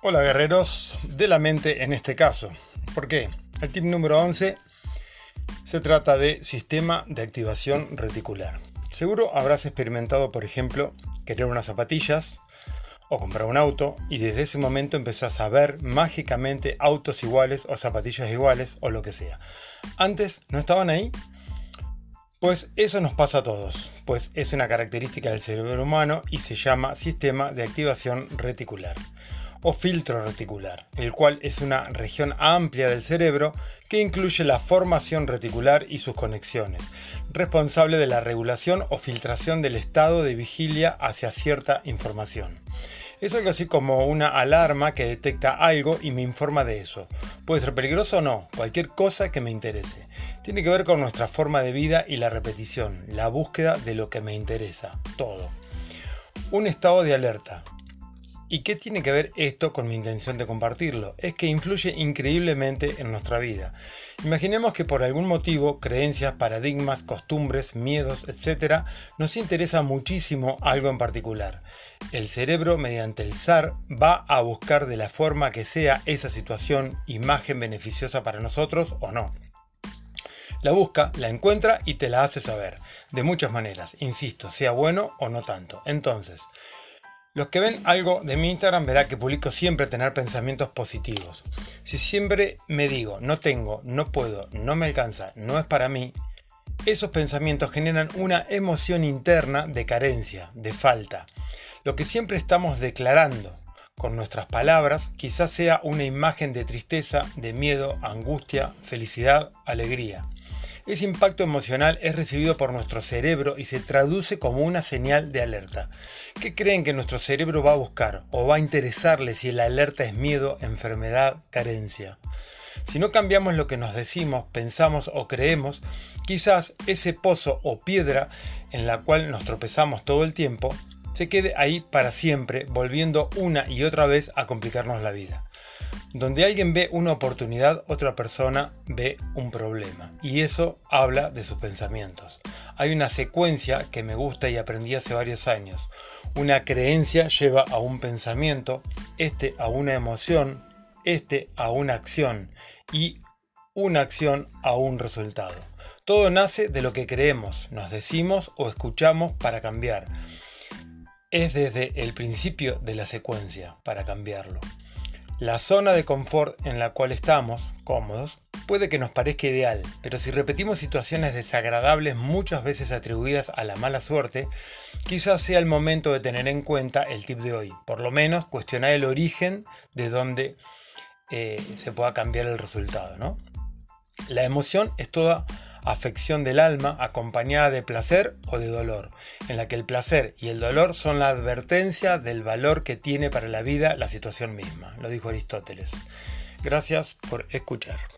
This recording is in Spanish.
Hola guerreros de la mente en este caso. ¿Por qué? El tip número 11 se trata de sistema de activación reticular. Seguro habrás experimentado, por ejemplo, querer unas zapatillas o comprar un auto y desde ese momento empezás a ver mágicamente autos iguales o zapatillas iguales o lo que sea. Antes no estaban ahí. Pues eso nos pasa a todos, pues es una característica del cerebro humano y se llama sistema de activación reticular o filtro reticular, el cual es una región amplia del cerebro que incluye la formación reticular y sus conexiones, responsable de la regulación o filtración del estado de vigilia hacia cierta información. Es algo así como una alarma que detecta algo y me informa de eso. Puede ser peligroso o no, cualquier cosa que me interese. Tiene que ver con nuestra forma de vida y la repetición, la búsqueda de lo que me interesa, todo. Un estado de alerta, ¿Y qué tiene que ver esto con mi intención de compartirlo? Es que influye increíblemente en nuestra vida. Imaginemos que por algún motivo, creencias, paradigmas, costumbres, miedos, etc., nos interesa muchísimo algo en particular. El cerebro, mediante el SAR, va a buscar de la forma que sea esa situación imagen beneficiosa para nosotros o no. La busca, la encuentra y te la hace saber. De muchas maneras, insisto, sea bueno o no tanto. Entonces, los que ven algo de mi Instagram verán que publico siempre tener pensamientos positivos. Si siempre me digo, no tengo, no puedo, no me alcanza, no es para mí, esos pensamientos generan una emoción interna de carencia, de falta. Lo que siempre estamos declarando con nuestras palabras quizás sea una imagen de tristeza, de miedo, angustia, felicidad, alegría. Ese impacto emocional es recibido por nuestro cerebro y se traduce como una señal de alerta. ¿Qué creen que nuestro cerebro va a buscar o va a interesarle si la alerta es miedo, enfermedad, carencia? Si no cambiamos lo que nos decimos, pensamos o creemos, quizás ese pozo o piedra en la cual nos tropezamos todo el tiempo se quede ahí para siempre, volviendo una y otra vez a complicarnos la vida. Donde alguien ve una oportunidad, otra persona ve un problema. Y eso habla de sus pensamientos. Hay una secuencia que me gusta y aprendí hace varios años. Una creencia lleva a un pensamiento, este a una emoción, este a una acción y una acción a un resultado. Todo nace de lo que creemos, nos decimos o escuchamos para cambiar. Es desde el principio de la secuencia para cambiarlo. La zona de confort en la cual estamos, cómodos, puede que nos parezca ideal, pero si repetimos situaciones desagradables muchas veces atribuidas a la mala suerte, quizás sea el momento de tener en cuenta el tip de hoy, por lo menos cuestionar el origen de donde eh, se pueda cambiar el resultado. ¿no? La emoción es toda afección del alma acompañada de placer o de dolor, en la que el placer y el dolor son la advertencia del valor que tiene para la vida la situación misma, lo dijo Aristóteles. Gracias por escuchar.